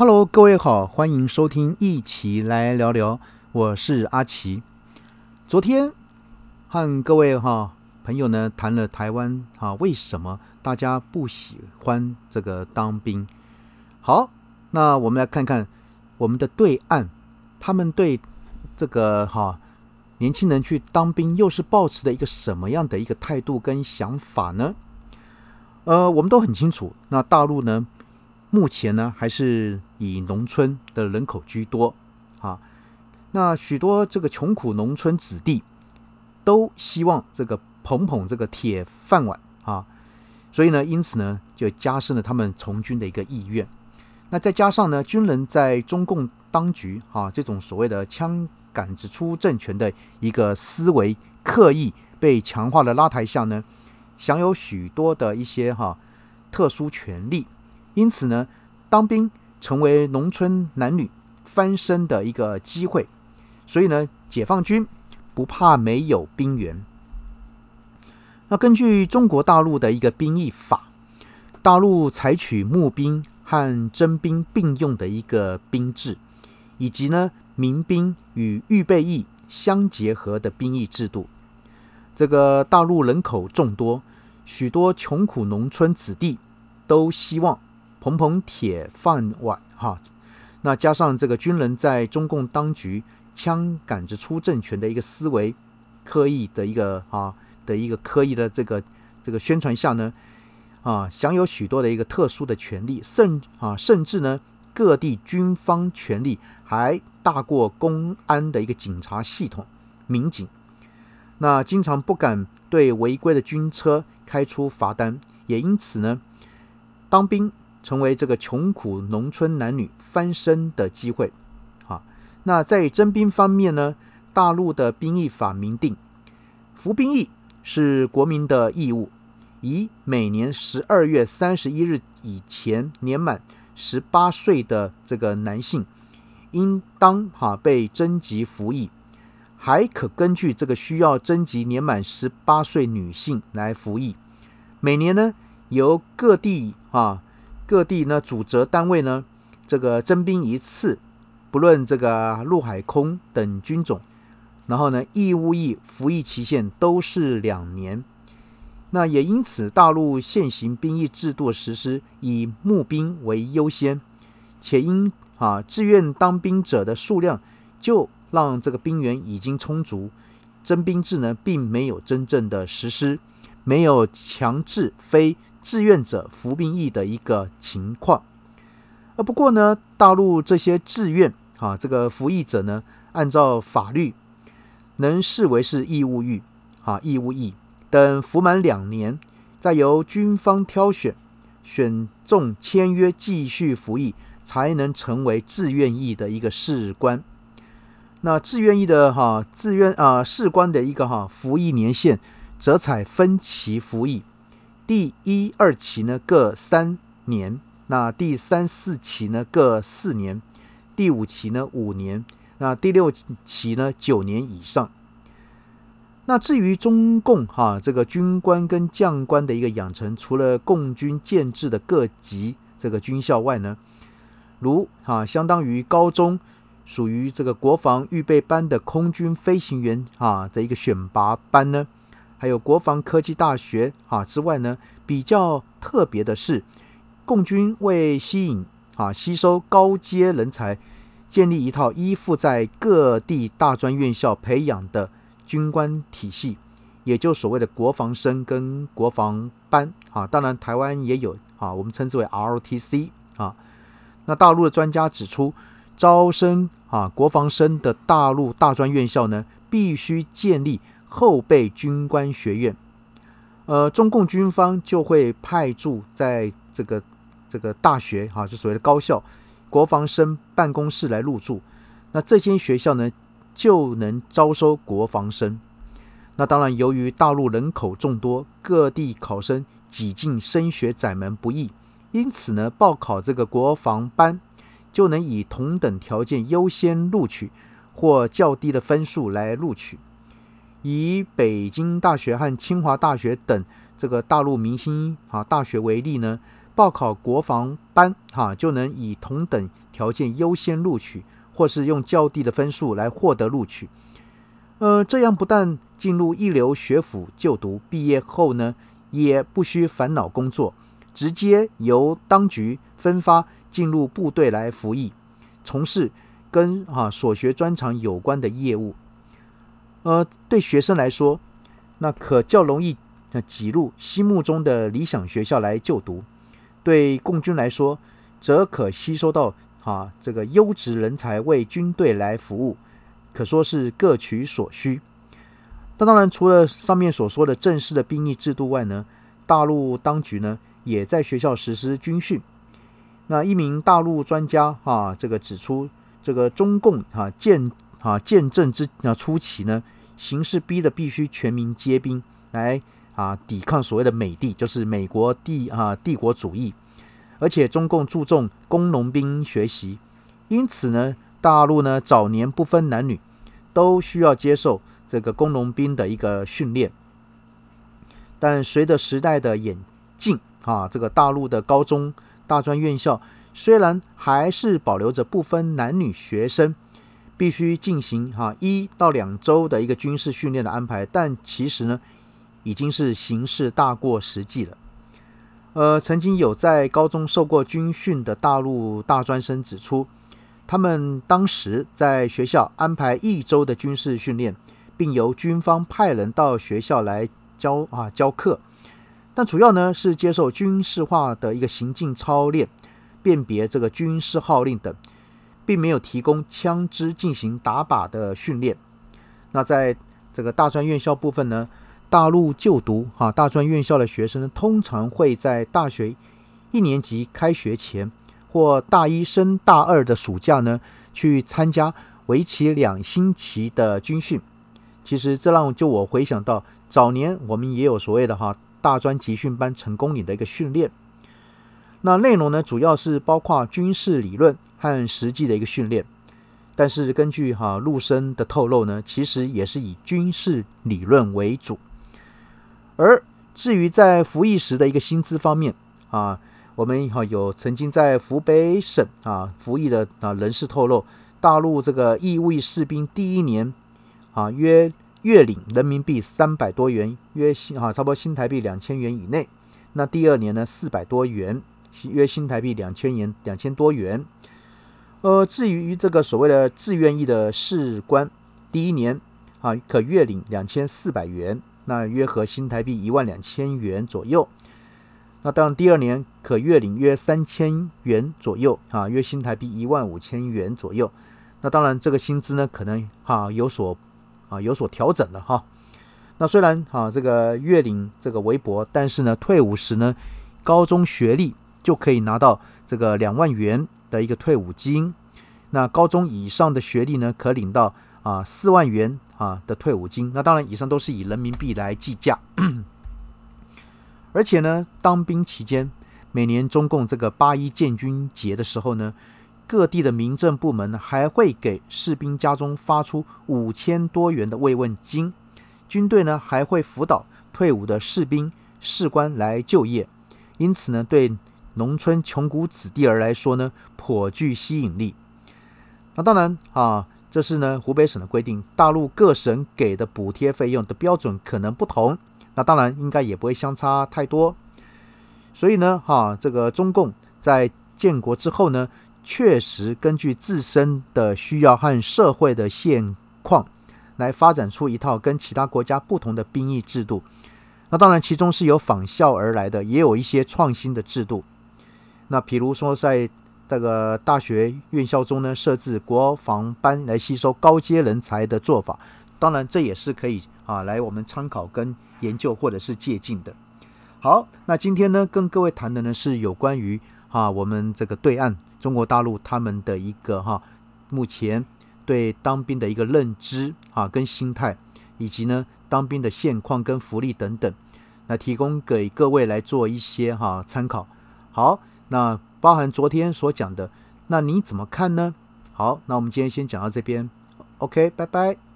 Hello，各位好，欢迎收听一起来聊聊，我是阿奇。昨天和各位哈朋友呢谈了台湾哈为什么大家不喜欢这个当兵。好，那我们来看看我们的对岸，他们对这个哈年轻人去当兵又是抱持的一个什么样的一个态度跟想法呢？呃，我们都很清楚，那大陆呢？目前呢，还是以农村的人口居多啊。那许多这个穷苦农村子弟都希望这个捧捧这个铁饭碗啊，所以呢，因此呢，就加深了他们从军的一个意愿。那再加上呢，军人在中共当局啊这种所谓的枪杆子出政权的一个思维刻意被强化的拉抬下呢，享有许多的一些哈特殊权利。因此呢，当兵成为农村男女翻身的一个机会。所以呢，解放军不怕没有兵源。那根据中国大陆的一个兵役法，大陆采取募兵和征兵并用的一个兵制，以及呢民兵与预备役相结合的兵役制度。这个大陆人口众多，许多穷苦农村子弟都希望。捧捧铁饭碗，哈，那加上这个军人在中共当局枪杆子出政权的一个思维，刻意的一个啊的一个刻意的这个这个宣传下呢，啊，享有许多的一个特殊的权利，甚啊甚至呢各地军方权力还大过公安的一个警察系统民警，那经常不敢对违规的军车开出罚单，也因此呢当兵。成为这个穷苦农村男女翻身的机会，啊，那在征兵方面呢，大陆的兵役法明定，服兵役是国民的义务，以每年十二月三十一日以前年满十八岁的这个男性，应当哈被征集服役，还可根据这个需要征集年满十八岁女性来服役，每年呢由各地啊。各地呢，主责单位呢，这个征兵一次，不论这个陆海空等军种，然后呢，义务役服役期限都是两年。那也因此，大陆现行兵役制度实施以募兵为优先，且因啊志愿当兵者的数量就让这个兵源已经充足，征兵制呢并没有真正的实施，没有强制非。志愿者服兵役的一个情况，呃，不过呢，大陆这些志愿啊，这个服役者呢，按照法律能视为是义务役啊，义务役等服满两年，再由军方挑选选中签约继续服役，才能成为志愿役的一个士官。那志愿役的哈，志愿啊士官的一个哈服役年限，则采分期服役。第一、二期呢各三年，那第三四期呢各四年，第五期呢五年，那第六期呢九年以上。那至于中共哈这个军官跟将官的一个养成，除了共军建制的各级这个军校外呢，如哈相当于高中属于这个国防预备班的空军飞行员啊的一个选拔班呢。还有国防科技大学啊之外呢，比较特别的是，共军为吸引啊吸收高阶人才，建立一套依附在各地大专院校培养的军官体系，也就所谓的国防生跟国防班啊。当然，台湾也有啊，我们称之为 ROTC 啊。那大陆的专家指出，招生啊国防生的大陆大专院校呢，必须建立。后备军官学院，呃，中共军方就会派驻在这个这个大学哈，就所谓的高校国防生办公室来入驻。那这间学校呢，就能招收国防生。那当然，由于大陆人口众多，各地考生挤进升学窄门不易，因此呢，报考这个国防班就能以同等条件优先录取，或较低的分数来录取。以北京大学和清华大学等这个大陆明星啊大学为例呢，报考国防班哈，就能以同等条件优先录取，或是用较低的分数来获得录取。呃，这样不但进入一流学府就读，毕业后呢，也不需烦恼工作，直接由当局分发进入部队来服役，从事跟啊所学专长有关的业务。呃，对学生来说，那可较容易挤入心目中的理想学校来就读；对共军来说，则可吸收到啊这个优质人才为军队来服务。可说是各取所需。那当然，除了上面所说的正式的兵役制度外呢，大陆当局呢也在学校实施军训。那一名大陆专家啊，这个指出，这个中共啊建啊建政之啊初期呢，形势逼得必须全民皆兵来啊抵抗所谓的美帝，就是美国帝啊帝国主义。而且中共注重工农兵学习，因此呢。大陆呢，早年不分男女，都需要接受这个工农兵的一个训练。但随着时代的演进，啊，这个大陆的高中、大专院校虽然还是保留着不分男女学生必须进行哈一到两周的一个军事训练的安排，但其实呢，已经是形式大过实际了。呃，曾经有在高中受过军训的大陆大专生指出。他们当时在学校安排一周的军事训练，并由军方派人到学校来教啊教课，但主要呢是接受军事化的一个行进操练，辨别这个军事号令等，并没有提供枪支进行打靶的训练。那在这个大专院校部分呢，大陆就读哈大专院校的学生呢，通常会在大学一年级开学前。或大一升大二的暑假呢，去参加为期两星期的军训。其实这让就我回想到早年我们也有所谓的哈大专集训班成功岭的一个训练。那内容呢，主要是包括军事理论和实际的一个训练。但是根据哈陆生的透露呢，其实也是以军事理论为主。而至于在服役时的一个薪资方面啊。我们哈有曾经在湖北省啊服役的啊人士透露，大陆这个义务士兵第一年啊约月领人民币三百多元，约新啊差不多新台币两千元以内。那第二年呢四百多元，约新台币两千元两千多元。呃，至于这个所谓的自愿役的士官，第一年啊可月领两千四百元，那约合新台币一万两千元左右。那当然，第二年可月领约三千元左右啊，约新台币一万五千元左右。那当然，这个薪资呢，可能哈有所啊有所调整了哈。那虽然啊这个月领这个微薄，但是呢，退伍时呢，高中学历就可以拿到这个两万元的一个退伍金。那高中以上的学历呢，可领到啊四万元啊的退伍金。那当然，以上都是以人民币来计价。而且呢，当兵期间，每年中共这个八一建军节的时候呢，各地的民政部门还会给士兵家中发出五千多元的慰问金。军队呢还会辅导退伍的士兵士官来就业，因此呢，对农村穷苦子弟儿来说呢，颇具吸引力。那当然啊，这是呢湖北省的规定，大陆各省给的补贴费用的标准可能不同。那当然应该也不会相差太多，所以呢，哈，这个中共在建国之后呢，确实根据自身的需要和社会的现况，来发展出一套跟其他国家不同的兵役制度。那当然，其中是有仿效而来的，也有一些创新的制度。那比如说，在这个大学院校中呢，设置国防班来吸收高阶人才的做法，当然这也是可以啊，来我们参考跟。研究或者是借鉴的。好，那今天呢，跟各位谈的呢是有关于啊我们这个对岸中国大陆他们的一个哈目前对当兵的一个认知啊跟心态，以及呢当兵的现况跟福利等等，那提供给各位来做一些哈参考。好，那包含昨天所讲的，那你怎么看呢？好，那我们今天先讲到这边，OK，拜拜。